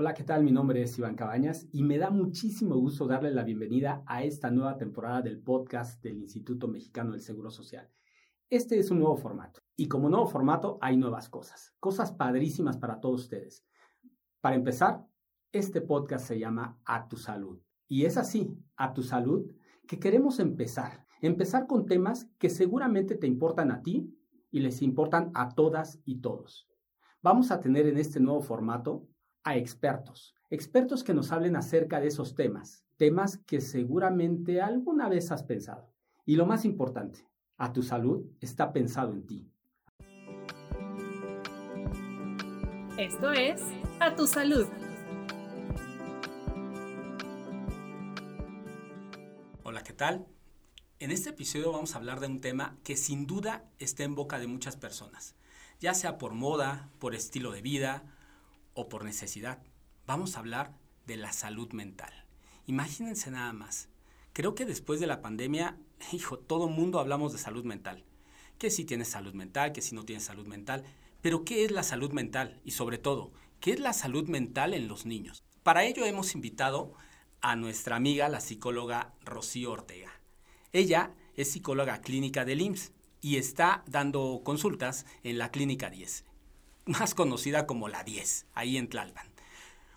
Hola, ¿qué tal? Mi nombre es Iván Cabañas y me da muchísimo gusto darle la bienvenida a esta nueva temporada del podcast del Instituto Mexicano del Seguro Social. Este es un nuevo formato y como nuevo formato hay nuevas cosas, cosas padrísimas para todos ustedes. Para empezar, este podcast se llama A tu salud y es así, A tu salud, que queremos empezar. Empezar con temas que seguramente te importan a ti y les importan a todas y todos. Vamos a tener en este nuevo formato a expertos, expertos que nos hablen acerca de esos temas, temas que seguramente alguna vez has pensado. Y lo más importante, a tu salud está pensado en ti. Esto es A tu salud. Hola, ¿qué tal? En este episodio vamos a hablar de un tema que sin duda está en boca de muchas personas, ya sea por moda, por estilo de vida, o por necesidad. Vamos a hablar de la salud mental. Imagínense nada más. Creo que después de la pandemia, hijo, todo mundo hablamos de salud mental. Que si tienes salud mental, que si no tienes salud mental. Pero ¿qué es la salud mental? Y sobre todo, ¿qué es la salud mental en los niños? Para ello hemos invitado a nuestra amiga, la psicóloga Rocío Ortega. Ella es psicóloga clínica del IMSS y está dando consultas en la Clínica 10 más conocida como la 10, ahí en Tlalpan.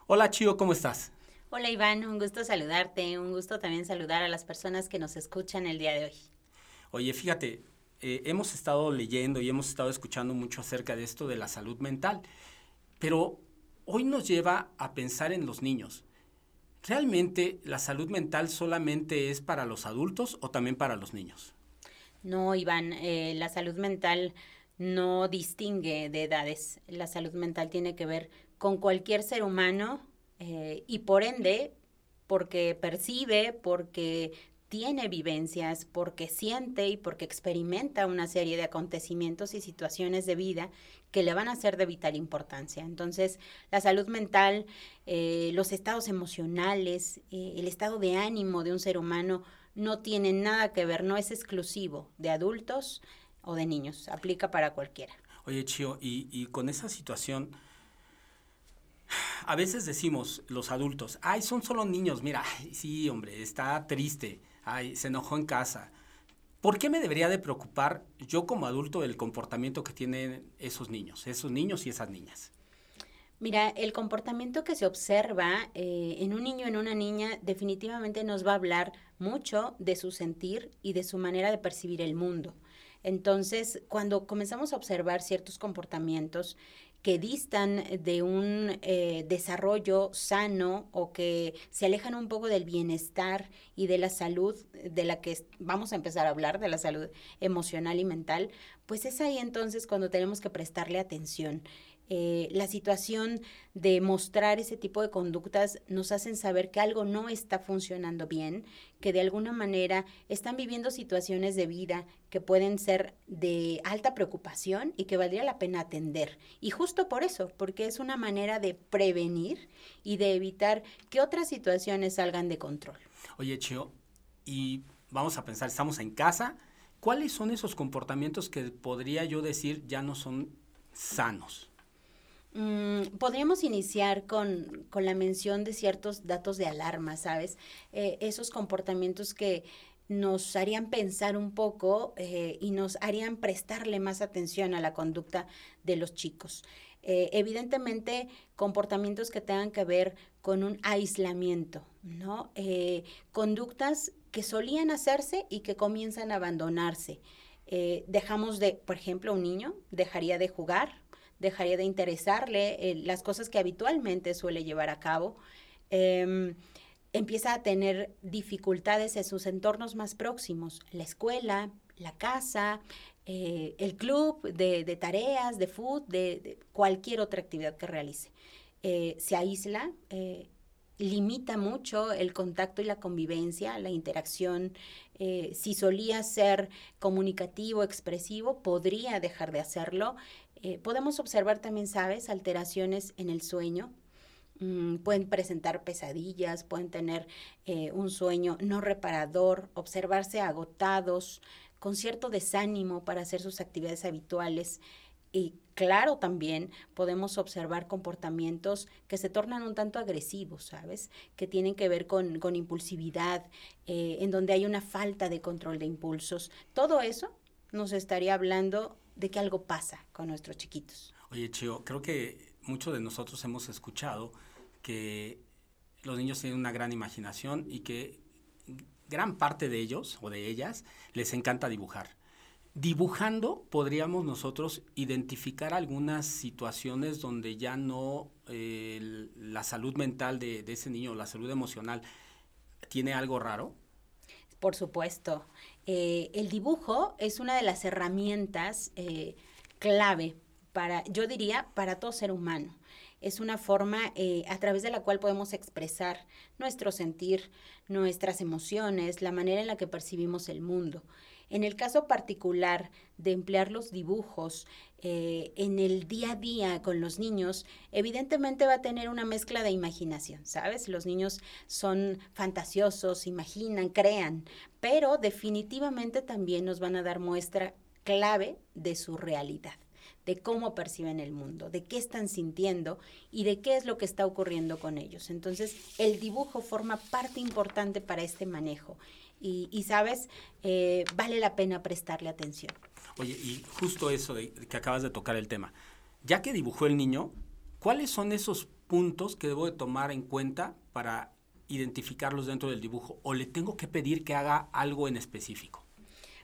Hola Chio, ¿cómo estás? Hola Iván, un gusto saludarte, un gusto también saludar a las personas que nos escuchan el día de hoy. Oye, fíjate, eh, hemos estado leyendo y hemos estado escuchando mucho acerca de esto de la salud mental, pero hoy nos lleva a pensar en los niños. ¿Realmente la salud mental solamente es para los adultos o también para los niños? No, Iván, eh, la salud mental no distingue de edades. La salud mental tiene que ver con cualquier ser humano eh, y por ende, porque percibe, porque tiene vivencias, porque siente y porque experimenta una serie de acontecimientos y situaciones de vida que le van a ser de vital importancia. Entonces, la salud mental, eh, los estados emocionales, eh, el estado de ánimo de un ser humano no tienen nada que ver, no es exclusivo de adultos, o de niños, aplica para cualquiera. Oye, Chio, y, con esa situación, a veces decimos los adultos, ay, son solo niños, mira, sí, hombre, está triste, ay, se enojó en casa. ¿Por qué me debería de preocupar yo como adulto del comportamiento que tienen esos niños, esos niños y esas niñas? Mira, el comportamiento que se observa eh, en un niño, en una niña, definitivamente nos va a hablar mucho de su sentir y de su manera de percibir el mundo. Entonces, cuando comenzamos a observar ciertos comportamientos que distan de un eh, desarrollo sano o que se alejan un poco del bienestar y de la salud de la que vamos a empezar a hablar, de la salud emocional y mental, pues es ahí entonces cuando tenemos que prestarle atención. Eh, la situación de mostrar ese tipo de conductas nos hacen saber que algo no está funcionando bien, que de alguna manera están viviendo situaciones de vida que pueden ser de alta preocupación y que valdría la pena atender. Y justo por eso, porque es una manera de prevenir y de evitar que otras situaciones salgan de control. Oye, Chio, y vamos a pensar, estamos en casa, ¿cuáles son esos comportamientos que podría yo decir ya no son sanos? Mm, podríamos iniciar con, la mención de ciertos datos de alarma, ¿sabes? Eh, esos comportamientos que nos harían pensar un poco eh, y nos harían prestarle más atención a la conducta de los chicos. Eh, evidentemente, comportamientos que tengan que ver con un aislamiento, ¿no? conductas que solían hacerse y que comienzan a abandonarse. dejamos de, por ejemplo, un niño dejaría de jugar dejaría de interesarle eh, las cosas que habitualmente suele llevar a cabo. Em, empieza a tener dificultades en sus entornos más próximos, la escuela, la casa, eh, el club de, tareas, de food, de, cualquier otra actividad que realice. Eh, se aísla, limita mucho el contacto y la convivencia, la interacción. si solía ser comunicativo, expresivo, podría dejar de hacerlo eh, podemos observar también, ¿sabes?, alteraciones en el sueño. Mm, pueden presentar pesadillas, pueden tener eh, un sueño no reparador, observarse agotados, con cierto desánimo para hacer sus actividades habituales. Y claro, también podemos observar comportamientos que se tornan un tanto agresivos, ¿sabes? Que tienen que ver con, con impulsividad, eh, en donde hay una falta de control de impulsos. Todo eso nos estaría hablando de que algo pasa con nuestros chiquitos. Oye, Chio, creo que muchos de nosotros hemos escuchado que los niños tienen una gran imaginación y que gran parte de ellos o de ellas les encanta dibujar. Dibujando podríamos nosotros identificar algunas situaciones donde ya no eh, la salud mental de, ese niño, la salud emocional, tiene algo raro. Por supuesto. Eh, el dibujo es una de las herramientas eh, clave para, yo diría, para todo ser humano. Es una forma a través de la cual podemos expresar nuestro sentir, nuestras emociones, la manera en la que percibimos el mundo. En el caso particular de emplear los dibujos eh, en el día a día con los niños, evidentemente va a tener una mezcla de imaginación, ¿sabes? Los niños son fantasiosos, imaginan, crean, pero definitivamente también nos van a dar muestra clave de su realidad de cómo perciben el mundo, de qué están sintiendo y de qué es lo que está ocurriendo con ellos. Entonces, el dibujo forma parte importante para este manejo y, sabes, eh, vale la pena prestarle atención. Oye, y justo eso de que acabas de tocar el tema, ya que dibujó el niño, ¿cuáles son esos puntos que debo de tomar en cuenta para identificarlos dentro del dibujo? ¿O le tengo que pedir que haga algo en específico?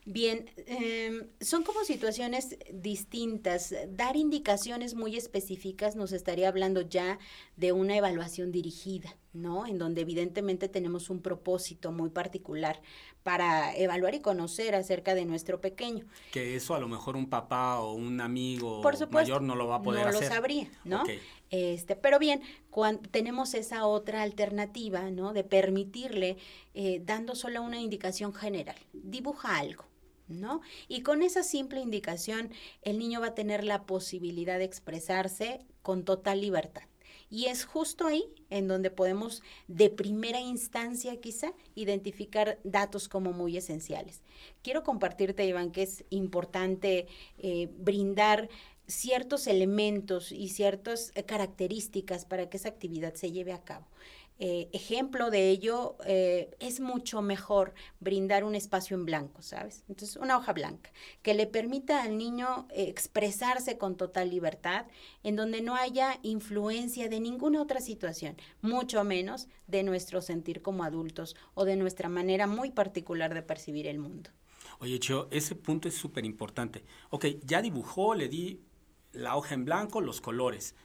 Bien, em, son como situaciones distintas. Dar indicaciones muy específicas nos estaría hablando ya de una evaluación dirigida, ¿no? En donde evidentemente tenemos un propósito muy particular para evaluar y conocer acerca de nuestro pequeño. Que eso a lo mejor un papá o un amigo mayor no lo va a poder hacer. No lo sabría, ¿no? Este, pero bien, cuando tenemos esa otra alternativa, ¿no? De permitirle, eh, dando solo una indicación general, dibuja algo, ¿no? Y con esa simple indicación, el niño va a tener la posibilidad de expresarse con total libertad. Y es justo ahí en donde podemos, de primera instancia quizá, identificar datos como muy esenciales. Quiero compartirte, Iván, que es importante eh, brindar ciertos elementos y ciertas características para que esa actividad se lleve a cabo. Eh, ejemplo de ello, eh, es mucho mejor brindar un espacio en blanco, ¿sabes? Entonces, una hoja blanca que le permita al niño expresarse con total libertad, en donde no haya influencia de ninguna otra situación, mucho menos de nuestro sentir como adultos o de nuestra manera muy particular de percibir el mundo. Oye, Chio, ese punto es súper importante. Ok, ya dibujó, le di la hoja en blanco, los colores.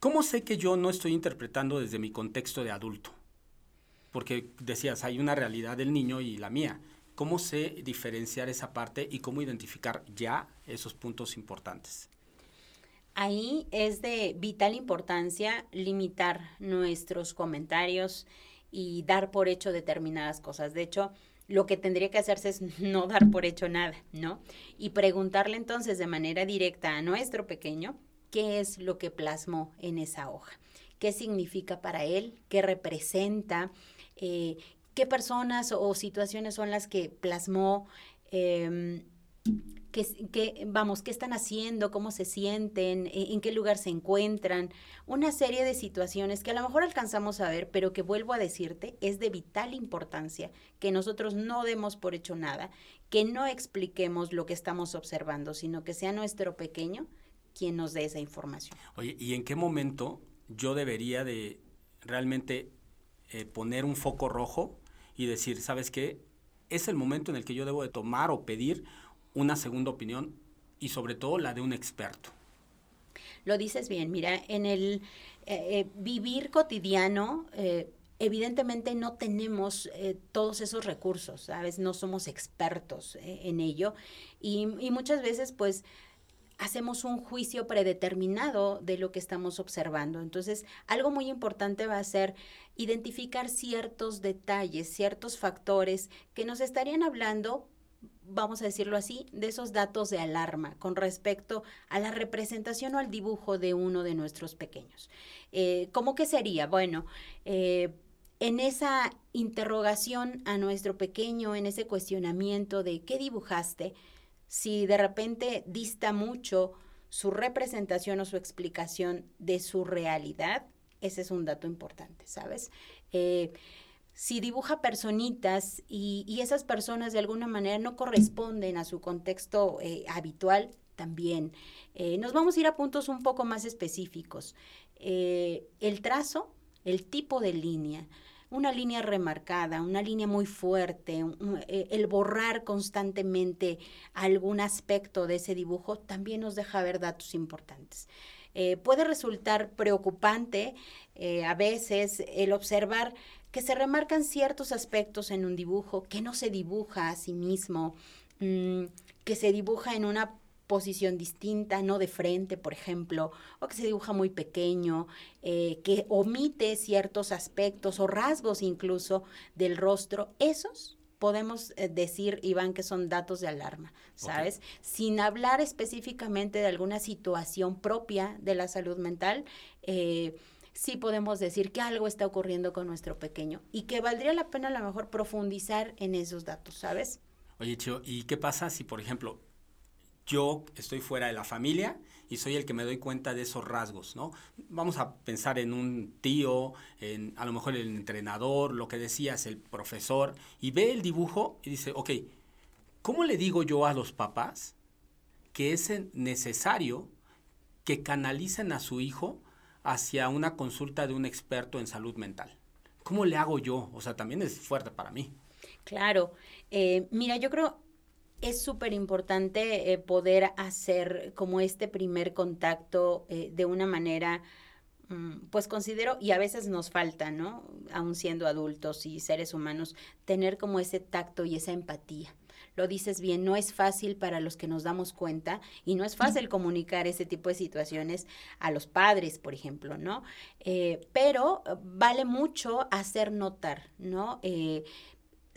¿Cómo sé que yo no estoy interpretando desde mi contexto de adulto? Porque decías, hay una realidad del niño y la mía. ¿Cómo sé diferenciar esa parte y cómo identificar ya esos puntos importantes? Ahí es de vital importancia limitar nuestros comentarios y dar por hecho determinadas cosas. De hecho, lo que tendría que hacerse es no dar por hecho nada, ¿no? Y preguntarle entonces de manera directa a nuestro pequeño qué es lo que plasmó en esa hoja, qué significa para él, qué representa, eh, qué personas o situaciones son las que plasmó, eh, qué, vamos, qué están haciendo, cómo se sienten, e, en qué lugar se encuentran, una serie de situaciones que a lo mejor alcanzamos a ver, pero que vuelvo a decirte, es de vital importancia que nosotros no demos por hecho nada, que no expliquemos lo que estamos observando, sino que sea nuestro pequeño quien nos dé esa información. Oye, ¿y en qué momento yo debería de realmente eh, poner un foco rojo y decir, ¿sabes qué? Es el momento en el que yo debo de tomar o pedir una segunda opinión y sobre todo la de un experto. Lo dices bien, mira, en el eh, eh, vivir cotidiano, evidentemente no tenemos todos esos recursos, ¿sabes? No somos expertos en ello y, y, muchas veces pues hacemos un juicio predeterminado de lo que estamos observando. Entonces, algo muy importante va a ser identificar ciertos detalles, ciertos factores que nos estarían hablando vamos a decirlo así, de esos datos de alarma con respecto a la representación o al dibujo de uno de nuestros pequeños. Eh, ¿Cómo que sería? Bueno, eh, en esa interrogación a nuestro pequeño, en ese cuestionamiento de qué dibujaste, si de repente dista mucho su representación o su explicación de su realidad, ese es un dato importante, ¿sabes? Eh, si dibuja personitas y, esas personas de alguna manera no corresponden a su contexto eh, habitual, también. Eh, nos vamos a ir a puntos un poco más específicos. el trazo, el tipo de línea, una línea remarcada, una línea muy fuerte, el borrar constantemente algún aspecto de ese dibujo también nos deja ver datos importantes. puede resultar preocupante a veces el observar que se remarcan ciertos aspectos en un dibujo, que no se dibuja a sí mismo, mm, que se dibuja en una posición distinta, no de frente, por ejemplo, o que se dibuja muy pequeño, eh, que omite ciertos aspectos o rasgos incluso del rostro, esos podemos eh, decir, Iván, que son datos de alarma, ¿sabes? Sin hablar específicamente de alguna situación propia de la salud mental, eh, sí podemos decir que algo está ocurriendo con nuestro pequeño y que valdría la pena a lo mejor profundizar en esos datos, ¿sabes? Oye, Chio, ¿y qué pasa si, por ejemplo, yo estoy fuera de la familia y soy el que me doy cuenta de esos rasgos, ¿no? Vamos a pensar en un tío, en a lo mejor el entrenador, lo que decías, el profesor, y ve el dibujo y dice, ok, ¿cómo le digo yo a los papás que es necesario que canalicen a su hijo hacia una consulta de un experto en salud mental? ¿Cómo le hago yo? O sea, también es fuerte para mí. Claro. Eh, mira, yo creo es súper importante eh, poder hacer como este primer contacto eh, de una manera, mm, pues considero, y a veces nos falta, ¿no? Aún siendo adultos y seres humanos, tener como ese tacto y esa empatía lo dices bien, no es fácil para los que nos damos cuenta y no es fácil comunicar ese tipo de situaciones a los padres, por ejemplo, ¿no? Eh, pero vale mucho hacer notar, ¿no?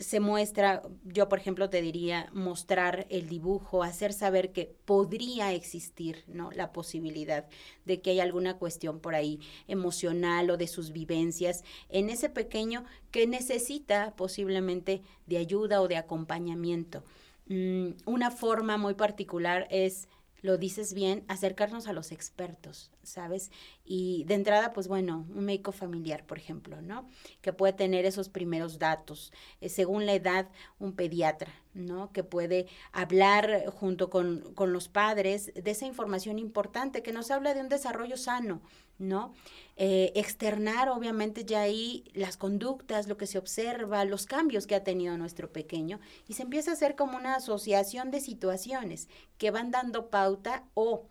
Se muestra, yo por ejemplo te diría, mostrar el dibujo, hacer saber que podría existir, ¿no? La posibilidad de que hay alguna cuestión por ahí emocional o de sus vivencias en ese pequeño que necesita posiblemente de ayuda o de acompañamiento. Mm, una forma muy particular es lo dices bien, acercarnos a los expertos, ¿sabes? Y de entrada, pues bueno, un médico familiar, por ejemplo, ¿no? Que puede tener esos primeros datos. Eh, según la edad, un pediatra, ¿no? Que puede hablar junto con, con los padres de esa información importante que nos habla de un desarrollo sano, ¿no? Eh, externar, obviamente, ya ahí las conductas, lo que se observa, los cambios que ha tenido nuestro pequeño, y se empieza a hacer como una asociación de situaciones que van dando pauta o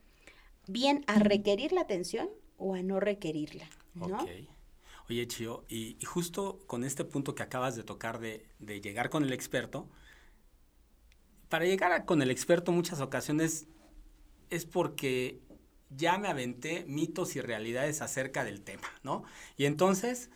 bien a requerir la atención o a no requerirla, ¿no? Oye, Chio, y, justo con este punto que acabas de tocar de, de llegar con el experto, para llegar con el experto muchas ocasiones es porque ya me aventé mitos y realidades acerca del tema, ¿no? Y entonces,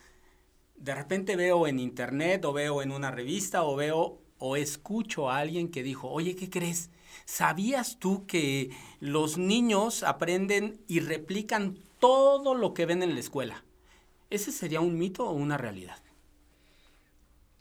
de repente veo en internet o veo en una revista o veo o escucho a alguien que dijo, oye, ¿qué crees? ¿Sabías tú que los niños aprenden y replican todo lo que ven en la escuela? ¿Ese sería un mito o una realidad?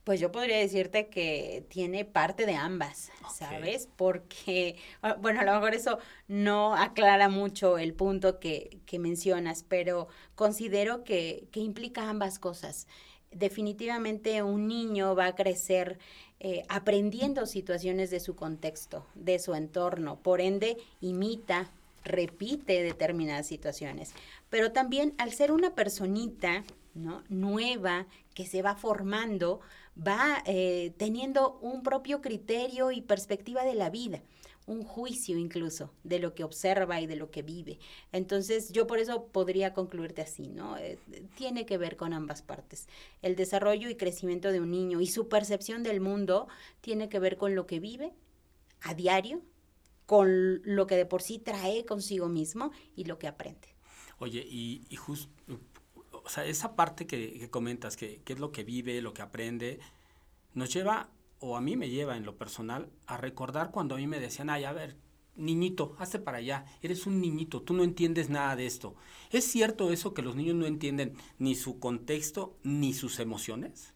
Pues yo podría decirte que tiene parte de ambas, ¿sabes? Porque, ah, bueno, a lo mejor eso no aclara mucho el punto que, que mencionas, pero considero que, que, implica ambas cosas. Definitivamente un niño va a crecer eh, aprendiendo situaciones de su contexto, de su entorno, por ende imita, repite determinadas situaciones, pero también al ser una personita, ¿no? Nueva, que se va formando, va eh, teniendo un propio criterio y perspectiva de la vida un juicio incluso de lo que observa y de lo que vive. Entonces yo por eso podría concluirte así, ¿no? Eh, tiene que ver con ambas partes. El desarrollo y crecimiento de un niño y su percepción del mundo tiene que ver con lo que vive a diario, con lo que de por sí trae consigo mismo y lo que aprende. Oye, y, y justo o sea, esa parte que, comentas, que, es lo que vive, lo que aprende, nos lleva, o a mí me lleva en lo personal, a recordar cuando a mí me decían, ay, a ver, niñito, hazte para allá, eres un niñito, tú no entiendes nada de esto. ¿Es cierto eso que los niños no entienden ni su contexto ni sus emociones?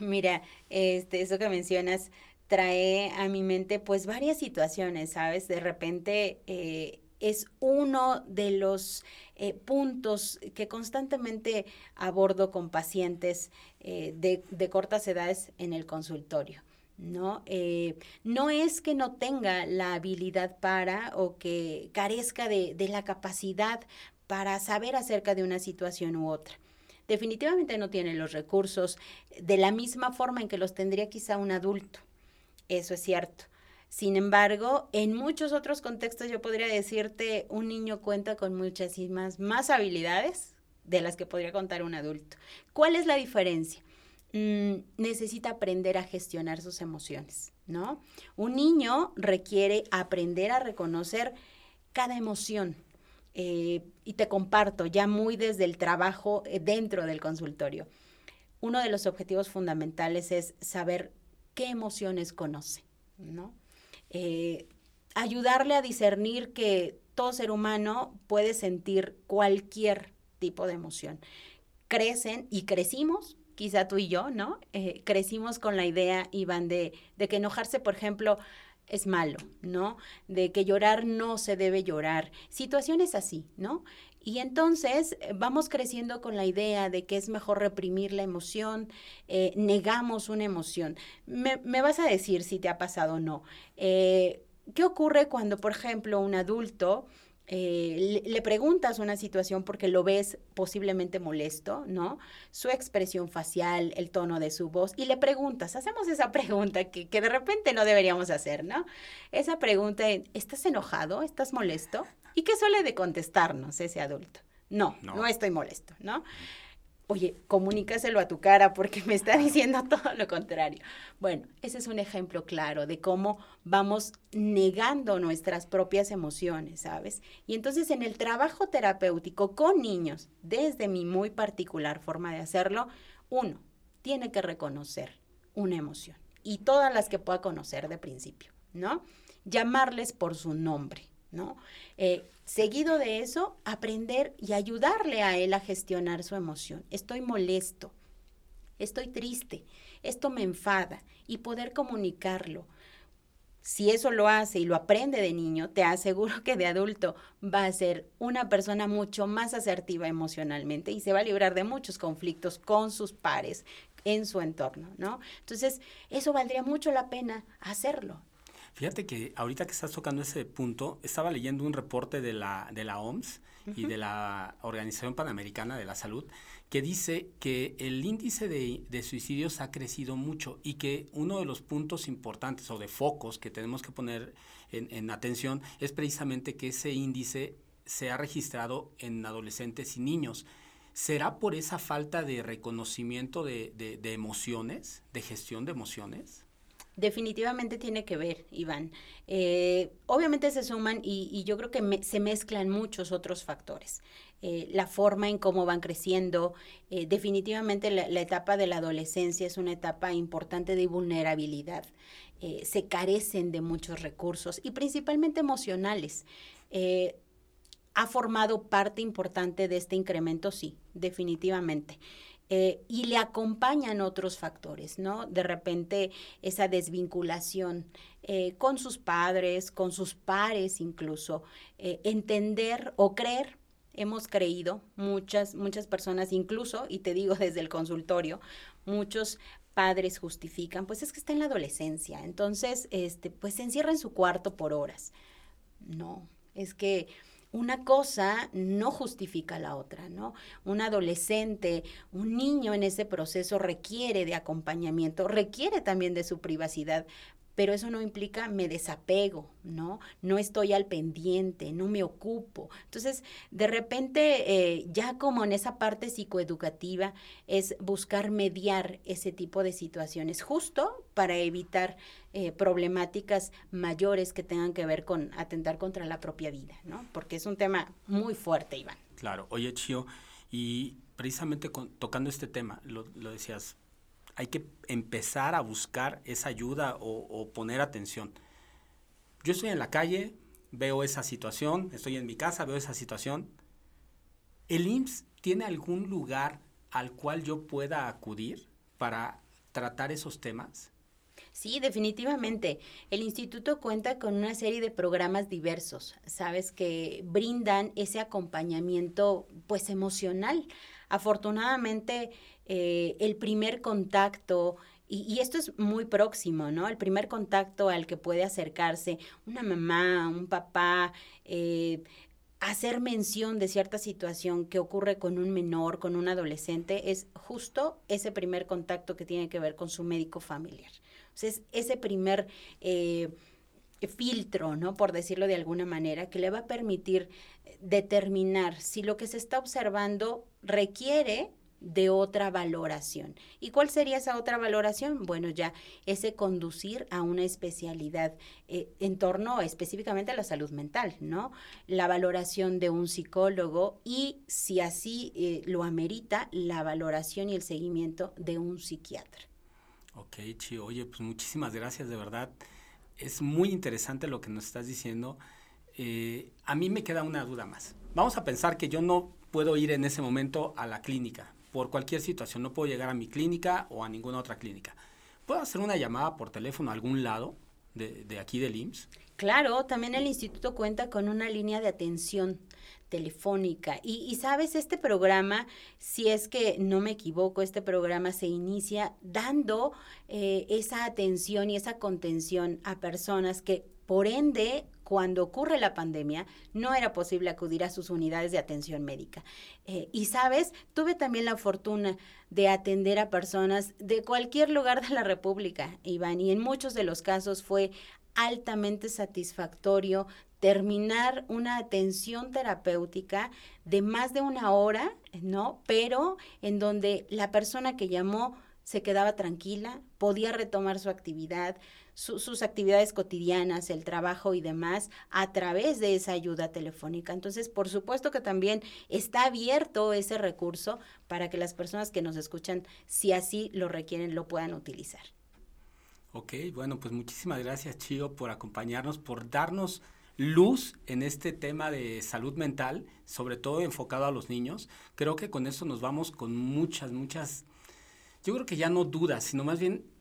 Mira, este, eso que mencionas trae a mi mente pues varias situaciones, ¿sabes? De repente eh, es uno de los eh, puntos que constantemente abordo con pacientes eh, de, cortas edades en el consultorio. ¿no? Eh, no es que no tenga la habilidad para o que carezca de, de la capacidad para saber acerca de una situación u otra. Definitivamente no tiene los recursos de la misma forma en que los tendría quizá un adulto. Eso es cierto. Sin embargo, en muchos otros contextos yo podría decirte, un niño cuenta con muchísimas más habilidades de las que podría contar un adulto. ¿Cuál es la diferencia? Mm, necesita aprender a gestionar sus emociones, ¿no? Un niño requiere aprender a reconocer cada emoción. Eh, y te comparto ya muy desde el trabajo eh, dentro del consultorio. Uno de los objetivos fundamentales es saber qué emociones conoce, ¿no? Eh, ayudarle a discernir que todo ser humano puede sentir cualquier tipo de emoción. Crecen y crecimos, quizá tú y yo, ¿no? Eh, crecimos con la idea, Iván, de, de que enojarse, por ejemplo, es malo, ¿no? De que llorar no se debe llorar. Situaciones así, ¿no? Y entonces eh, vamos creciendo con la idea de que es mejor reprimir la emoción, eh, negamos una emoción. Me, vas a decir si te ha pasado o no. Eh, ¿Qué ocurre cuando, por ejemplo, un adulto le, le, preguntas una situación porque lo ves posiblemente molesto, ¿no? Su expresión facial, el tono de su voz, y le preguntas, hacemos esa pregunta que, que de repente no deberíamos hacer, ¿no? Esa pregunta, ¿estás enojado? ¿Estás molesto? ¿Y qué suele de contestarnos ese adulto? No, no, estoy molesto, ¿no? Oye, comunícaselo a tu cara porque me está diciendo todo lo contrario. Bueno, ese es un ejemplo claro de cómo vamos negando nuestras propias emociones, ¿sabes? Y entonces en el trabajo terapéutico con niños, desde mi muy particular forma de hacerlo, uno tiene que reconocer una emoción y todas las que pueda conocer de principio, ¿no? Llamarles por su nombre, ¿no? Eh, seguido de eso, aprender y ayudarle a él a gestionar su emoción. Estoy molesto, estoy triste, esto me enfada y poder comunicarlo. Si eso lo hace y lo aprende de niño, te aseguro que de adulto va a ser una persona mucho más asertiva emocionalmente y se va a librar de muchos conflictos con sus pares en su entorno, ¿no? Entonces, eso valdría mucho la pena hacerlo. Fíjate que ahorita que estás tocando ese punto, estaba leyendo un reporte de la, de la OMS y de la Organización Panamericana de la Salud que dice que el índice de, de, suicidios ha crecido mucho y que uno de los puntos importantes o de focos que tenemos que poner en, en atención es precisamente que ese índice se ha registrado en adolescentes y niños. ¿Será por esa falta de reconocimiento de, de, de emociones, de gestión de emociones? Definitivamente tiene que ver, Iván. Eh, obviamente se suman y, yo creo que se mezclan muchos otros factores. Eh, la forma en cómo van creciendo, eh, definitivamente la, etapa de la adolescencia es una etapa importante de vulnerabilidad. se carecen de muchos recursos y principalmente emocionales. ¿Ha formado parte importante de este incremento? Sí, definitivamente. Eh, y le acompañan otros factores, ¿no? De repente esa desvinculación eh, con sus padres, con sus pares incluso, eh, entender o creer, hemos creído, muchas, muchas personas incluso, y te digo desde el consultorio, muchos padres justifican, pues es que está en la adolescencia, entonces, este, pues se encierra en su cuarto por horas. No, es que una cosa no justifica la otra, ¿no? Un adolescente, un niño en ese proceso requiere de acompañamiento, requiere también de su privacidad, pero eso no implica me desapego, ¿no? No estoy al pendiente, no me ocupo. Entonces, de repente, eh, ya como en esa parte psicoeducativa, es buscar mediar ese tipo de situaciones, justo para evitar eh, problemáticas mayores que tengan que ver con atentar contra la propia vida, ¿no? Porque es un tema muy fuerte, Iván. Claro. Oye, Chio, y precisamente tocando este tema, lo, lo decías, hay que empezar a buscar esa ayuda o, poner atención. Yo estoy en la calle, veo esa situación, estoy en mi casa, veo esa situación. ¿El IMSS tiene algún lugar al cual yo pueda acudir para tratar esos temas? Sí, definitivamente. El instituto cuenta con una serie de programas diversos, sabes, que brindan ese acompañamiento pues emocional. Afortunadamente, eh, el primer contacto, y, esto es muy próximo, ¿no? El primer contacto al que puede acercarse una mamá, un papá, eh, hacer mención de cierta situación que ocurre con un menor, con un adolescente, es justo ese primer contacto que tiene que ver con su médico familiar. Entonces, ese primer eh, filtro, ¿no? Por decirlo de alguna manera, que le va a permitir determinar si lo que se está observando requiere de otra valoración. ¿Y cuál sería esa otra valoración? Bueno, ya ese conducir a una especialidad eh, en torno específicamente a la salud mental, ¿no? La valoración de un psicólogo y, si así eh, lo amerita, la valoración y el seguimiento de un psiquiatra. Ok, Chi, oye, pues muchísimas gracias, de verdad. Es muy interesante lo que nos estás diciendo. Eh, a mí me queda una duda más. Vamos a pensar que yo no puedo ir en ese momento a la clínica por cualquier situación. No puedo llegar a mi clínica o a ninguna otra clínica. ¿Puedo hacer una llamada por teléfono a algún lado de, aquí del IMSS? Claro, también el instituto cuenta con una línea de atención telefónica. Y, sabes, este programa, si es que no me equivoco, este programa se inicia dando eh, esa atención y esa contención a personas que, por ende, cuando ocurre la pandemia, no era posible acudir a sus unidades de atención médica. Eh, y sabes, tuve también la fortuna de atender a personas de cualquier lugar de la República, Iván, y en muchos de los casos fue altamente satisfactorio terminar una atención terapéutica de más de una hora, ¿no? Pero en donde la persona que llamó se quedaba tranquila, podía retomar su actividad, sus actividades cotidianas, el trabajo y demás, a través de esa ayuda telefónica. Entonces, por supuesto que también está abierto ese recurso para que las personas que nos escuchan, si así lo requieren, lo puedan utilizar. Ok, bueno, pues muchísimas gracias, Chío, por acompañarnos, por darnos luz en este tema de salud mental, sobre todo enfocado a los niños. Creo que con eso nos vamos con muchas, muchas, yo creo que ya no dudas, sino más bien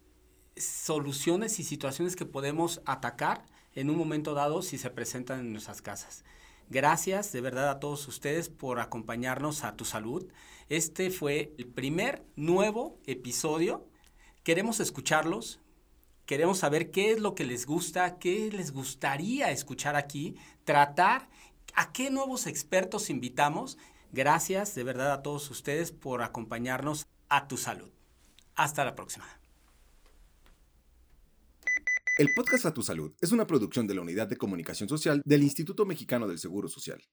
soluciones y situaciones que podemos atacar en un momento dado si se presentan en nuestras casas. Gracias de verdad a todos ustedes por acompañarnos a Tu Salud. Este fue el primer nuevo episodio. Queremos escucharlos, Queremos saber qué es lo que les gusta, qué les gustaría escuchar aquí, tratar, a qué nuevos expertos invitamos. Gracias de verdad a todos ustedes por acompañarnos a tu salud. Hasta la próxima. El podcast A Tu Salud es una producción de la Unidad de Comunicación Social del Instituto Mexicano del Seguro Social.